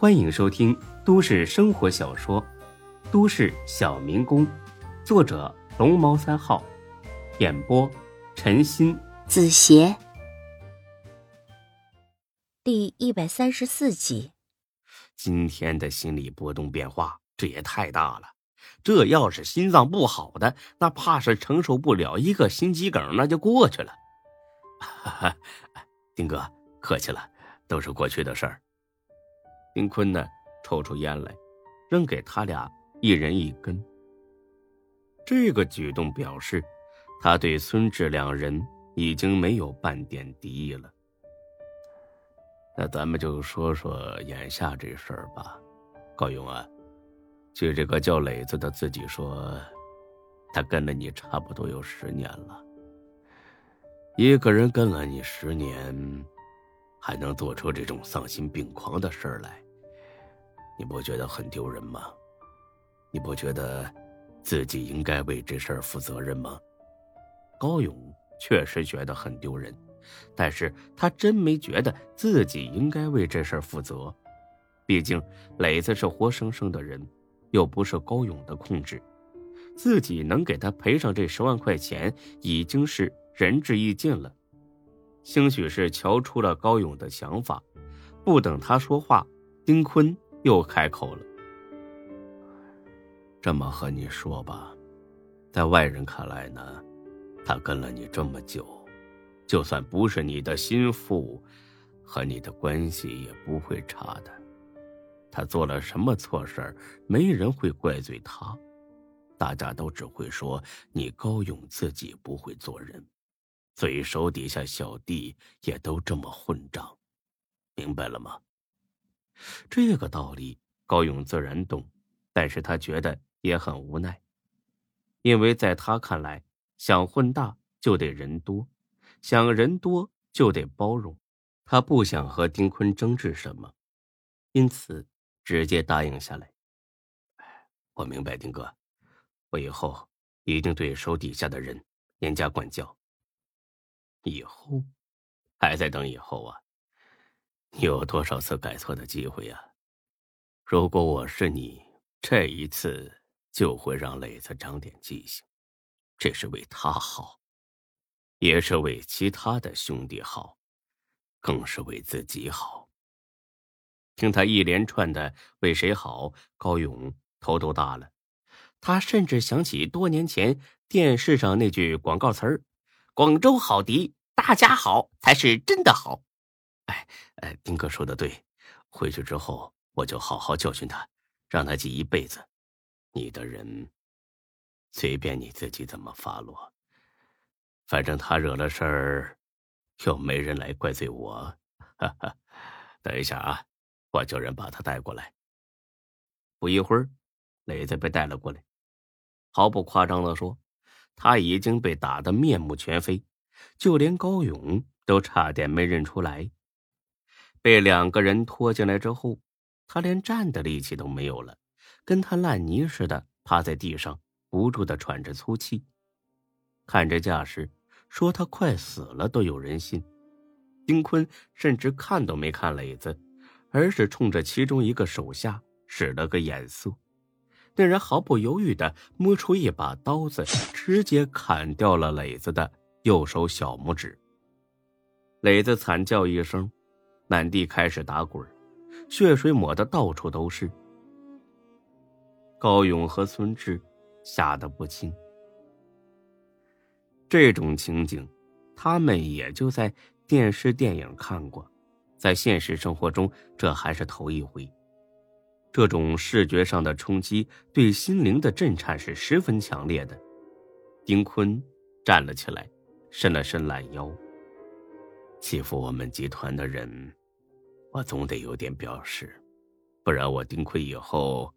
欢迎收听都市生活小说《都市小民工》，作者龙猫三号，演播陈鑫、子邪，第一百三十四集。今天的心理波动变化，这也太大了。这要是心脏不好的，那怕是承受不了一个心肌梗，那就过去了。哈哈，丁哥，客气了，都是过去的事儿。丁坤呢，抽出烟来，扔给他俩一人一根。这个举动表示，他对孙志两人已经没有半点敌意了。那咱们就说说眼下这事儿吧，高勇啊，据这个叫磊子的自己说，他跟了你差不多有十年了。一个人跟了你十年，还能做出这种丧心病狂的事儿来，你不觉得很丢人吗？你不觉得自己应该为这事儿负责任吗？高勇确实觉得很丢人，但是他真没觉得自己应该为这事儿负责。毕竟磊子是活生生的人，又不是高勇的控制，自己能给他赔上这十万块钱，已经是。仁至义尽了，兴许是瞧出了高勇的想法，不等他说话，丁坤又开口了：“这么和你说吧，在外人看来呢，他跟了你这么久，就算不是你的心腹，和你的关系也不会差的。他做了什么错事没人会怪罪他，大家都只会说你高勇自己不会做人。”所以手底下小弟也都这么混账，明白了吗？这个道理高勇自然懂，但是他觉得也很无奈，因为在他看来，想混大就得人多，想人多就得包容，他不想和丁坤争执什么，因此直接答应下来。我明白，丁哥，我以后一定对手底下的人严加管教。以后，还在等以后啊？你有多少次改错的机会呀？如果我是你，这一次就会让磊子长点记性，这是为他好，也是为其他的兄弟好，更是为自己好。听他一连串的为谁好，高勇头都大了。他甚至想起多年前电视上那句广告词儿。广州好迪，大家好才是真的好。哎哎，丁哥说的对，回去之后我就好好教训他，让他记一辈子。你的人，随便你自己怎么发落，反正他惹了事儿，又没人来怪罪我。哈哈，等一下啊，我叫人把他带过来。不一会儿，磊子被带了过来，毫不夸张的说。他已经被打得面目全非，就连高勇都差点没认出来。被两个人拖进来之后，他连站的力气都没有了，跟他烂泥似的趴在地上，不住的喘着粗气。看这架势，说他快死了都有人信。丁坤甚至看都没看磊子，而是冲着其中一个手下使了个眼色。那人毫不犹豫的摸出一把刀子，直接砍掉了磊子的右手小拇指。磊子惨叫一声，满地开始打滚，血水抹得到处都是。高勇和孙志吓得不轻。这种情景，他们也就在电视电影看过，在现实生活中，这还是头一回。这种视觉上的冲击对心灵的震颤是十分强烈的。丁坤站了起来，伸了伸懒腰。欺负我们集团的人，我总得有点表示，不然我丁坤以后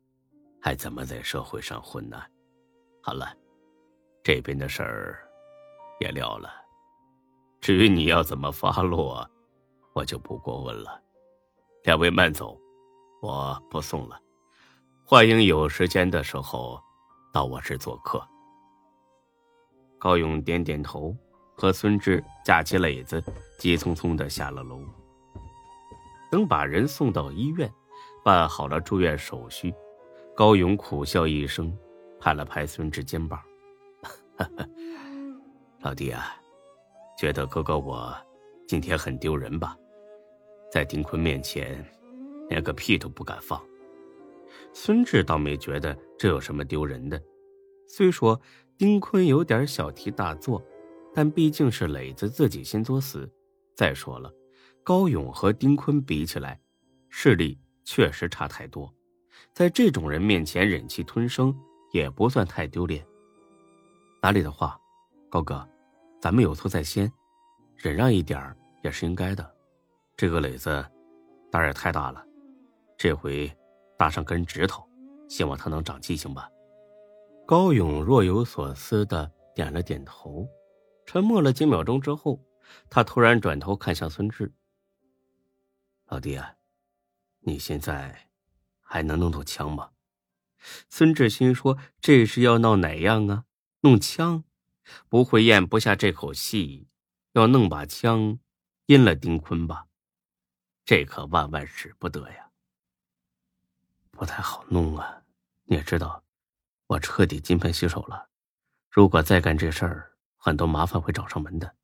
还怎么在社会上混呢？好了，这边的事儿也了了。至于你要怎么发落，我就不过问了。两位慢走。我不送了，欢迎有时间的时候到我这做客。高勇点点头，和孙志架起垒子，急匆匆的下了楼。等把人送到医院，办好了住院手续，高勇苦笑一声，拍了拍孙志肩膀：“老弟啊，觉得哥哥我今天很丢人吧？在丁坤面前，连个屁都不敢放。”孙志倒没觉得这有什么丢人的，虽说丁坤有点小题大做，但毕竟是磊子自己先作死。再说了，高勇和丁坤比起来，势力。确实差太多，在这种人面前忍气吞声也不算太丢脸。哪里的话，高哥，咱们有错在先，忍让一点也是应该的。这个磊子胆儿也太大了，这回搭上根指头，希望他能长记性吧。高勇若有所思的点了点头，沉默了几秒钟之后，他突然转头看向孙志：“老弟啊。”你现在还能弄到枪吗？孙志新说：“这是要闹哪样啊？弄枪？不会咽不下这口气，要弄把枪，阴了丁坤吧？这可万万使不得呀！不太好弄啊！你也知道，我彻底金盆洗手了。如果再干这事儿，很多麻烦会找上门的。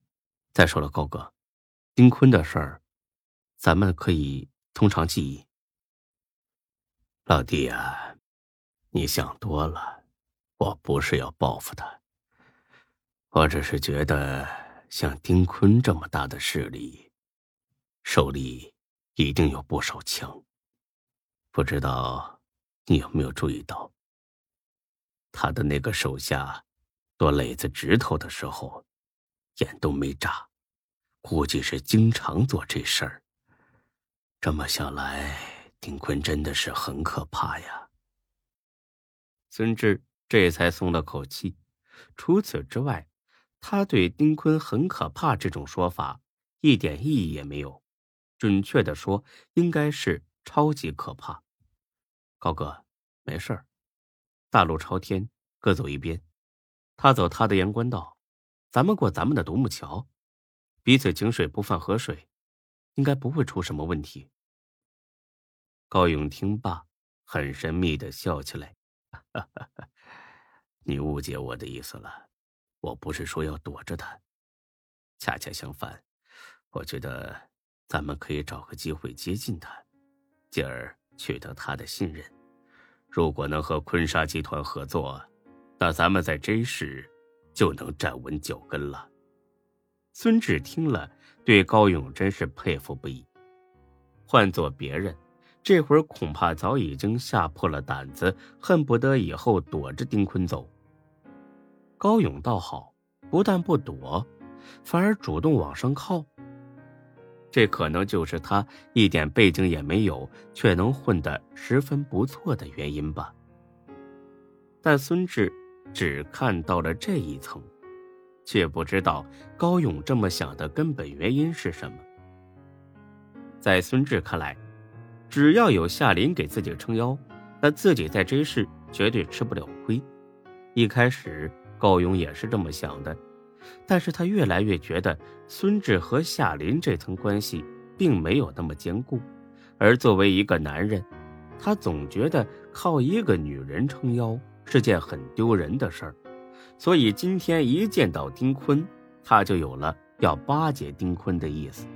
再说了，高哥，丁坤的事儿，咱们可以从长计议。”老弟啊，你想多了，我不是要报复他，我只是觉得像丁坤这么大的势力，手里一定有不少枪。不知道你有没有注意到，他的那个手下剁磊子指头的时候，眼都没眨，估计是经常做这事儿。这么想来。丁坤真的是很可怕呀。孙志这才松了口气。除此之外，他对丁坤很可怕这种说法一点意义也没有。准确的说，应该是超级可怕。高哥，没事儿，大路朝天，各走一边。他走他的阳关道，咱们过咱们的独木桥，彼此井水不犯河水，应该不会出什么问题。高勇听罢，很神秘的笑起来：“ 你误解我的意思了，我不是说要躲着他，恰恰相反，我觉得咱们可以找个机会接近他，进而取得他的信任。如果能和坤沙集团合作，那咱们在 J 市就能站稳脚跟了。”孙志听了，对高勇真是佩服不已。换做别人，这会儿恐怕早已经吓破了胆子，恨不得以后躲着丁坤走。高勇倒好，不但不躲，反而主动往上靠。这可能就是他一点背景也没有，却能混得十分不错的原因吧。但孙志只看到了这一层，却不知道高勇这么想的根本原因是什么。在孙志看来。只要有夏林给自己撑腰，那自己在这事绝对吃不了亏。一开始高勇也是这么想的，但是他越来越觉得孙志和夏林这层关系并没有那么坚固，而作为一个男人，他总觉得靠一个女人撑腰是件很丢人的事儿。所以今天一见到丁坤，他就有了要巴结丁坤的意思。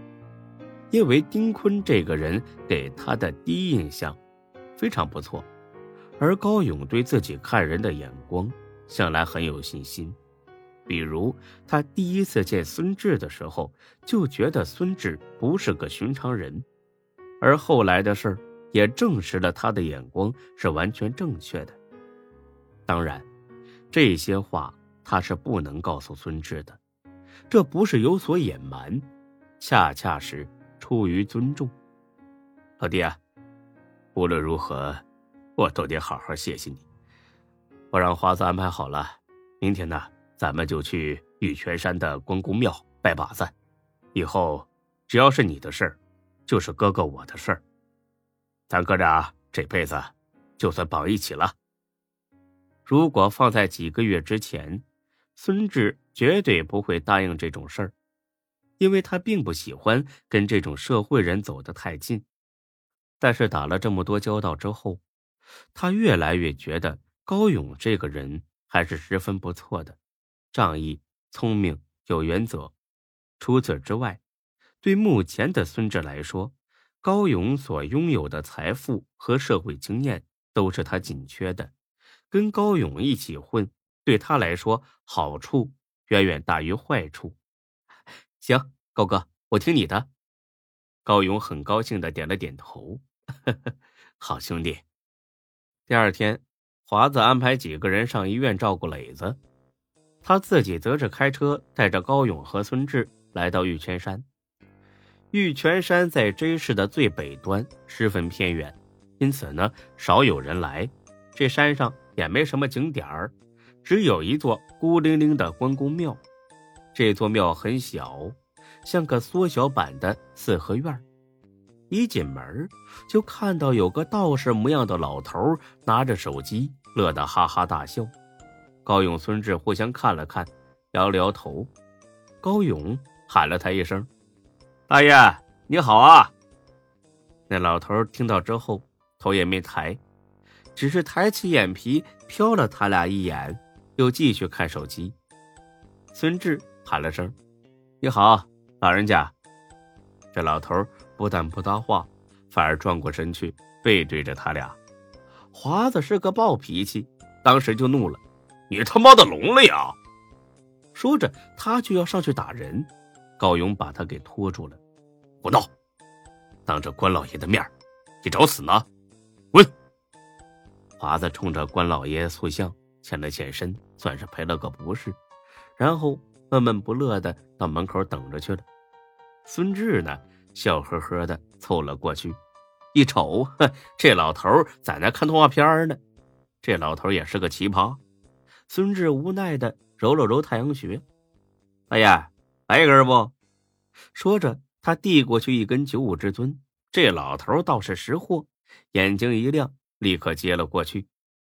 因为丁坤这个人给他的第一印象非常不错，而高勇对自己看人的眼光向来很有信心。比如他第一次见孙志的时候，就觉得孙志不是个寻常人，而后来的事儿也证实了他的眼光是完全正确的。当然，这些话他是不能告诉孙志的，这不是有所隐瞒，恰恰是。出于尊重，老弟啊，无论如何，我都得好好谢谢你。我让华子安排好了，明天呢，咱们就去玉泉山的关公庙拜把子。以后只要是你的事儿，就是哥哥我的事儿，咱哥俩这辈子就算绑一起了。如果放在几个月之前，孙志绝对不会答应这种事儿。因为他并不喜欢跟这种社会人走得太近，但是打了这么多交道之后，他越来越觉得高勇这个人还是十分不错的，仗义、聪明、有原则。除此之外，对目前的孙志来说，高勇所拥有的财富和社会经验都是他紧缺的。跟高勇一起混，对他来说好处远远大于坏处。行，高哥，我听你的。高勇很高兴的点了点头。好兄弟。第二天，华子安排几个人上医院照顾磊子，他自己则是开车带着高勇和孙志来到玉泉山。玉泉山在 J 市的最北端，十分偏远，因此呢，少有人来。这山上也没什么景点儿，只有一座孤零零的关公庙。这座庙很小，像个缩小版的四合院。一进门就看到有个道士模样的老头拿着手机，乐得哈哈大笑。高勇、孙志互相看了看，摇了摇头。高勇喊了他一声。大爷，你好啊！那老头听到之后，头也没抬，只是抬起眼皮瞟了他俩一眼，又继续看手机。孙志喊了声：“你好，老人家。”这老头不但不搭话，反而转过身去，背对着他俩。华子是个暴脾气，当时就怒了：“你他妈的聋了呀！”说着，他就要上去打人，高勇把他给拖住了。胡闹！当着关老爷的面，你找死呢？滚！华子冲着关老爷塑像欠了欠身，算是赔了个不是，然后闷闷不乐的到门口等着去了。孙志呢，笑呵呵的凑了过去，一瞅，哼，这老头在那看动画片呢。这老头也是个奇葩。孙志无奈的揉了揉太阳穴，大爷，来一根不？说着。他递过去一根九五至尊，这老头倒是识货，眼睛一亮，立刻接了过去。